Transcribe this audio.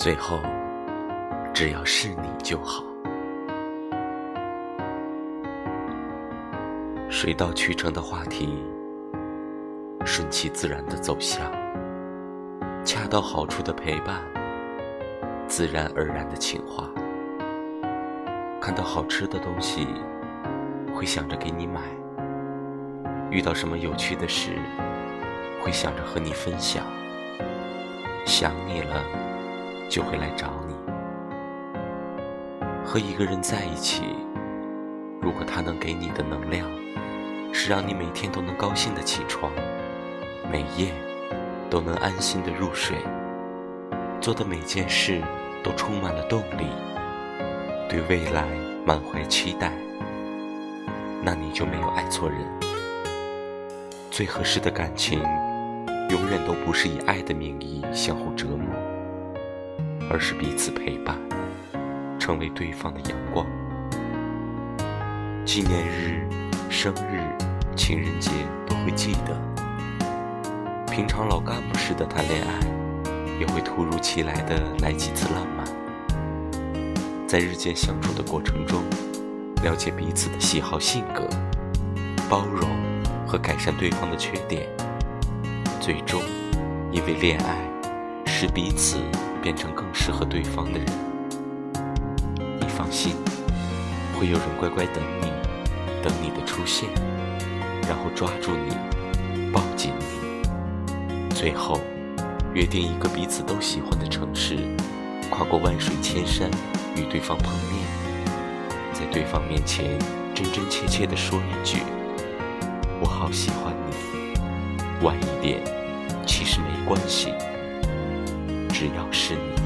最后，只要是你就好。水到渠成的话题，顺其自然的走向，恰到好处的陪伴，自然而然的情话。看到好吃的东西，会想着给你买；遇到什么有趣的事，会想着和你分享。想你了，就会来找你。和一个人在一起，如果他能给你的能量，是让你每天都能高兴的起床，每夜都能安心的入睡，做的每件事都充满了动力，对未来满怀期待，那你就没有爱错人。最合适的感情，永远都不是以爱的名义相互折磨，而是彼此陪伴，成为对方的阳光。纪念日。生日、情人节都会记得。平常老干部式的谈恋爱，也会突如其来的来几次浪漫。在日渐相处的过程中，了解彼此的喜好、性格，包容和改善对方的缺点，最终因为恋爱，使彼此变成更适合对方的人。你放心，会有人乖乖等你。等你的出现，然后抓住你，抱紧你，最后约定一个彼此都喜欢的城市，跨过万水千山与对方碰面，在对方面前真真切切地说一句：“我好喜欢你。”晚一点其实没关系，只要是你。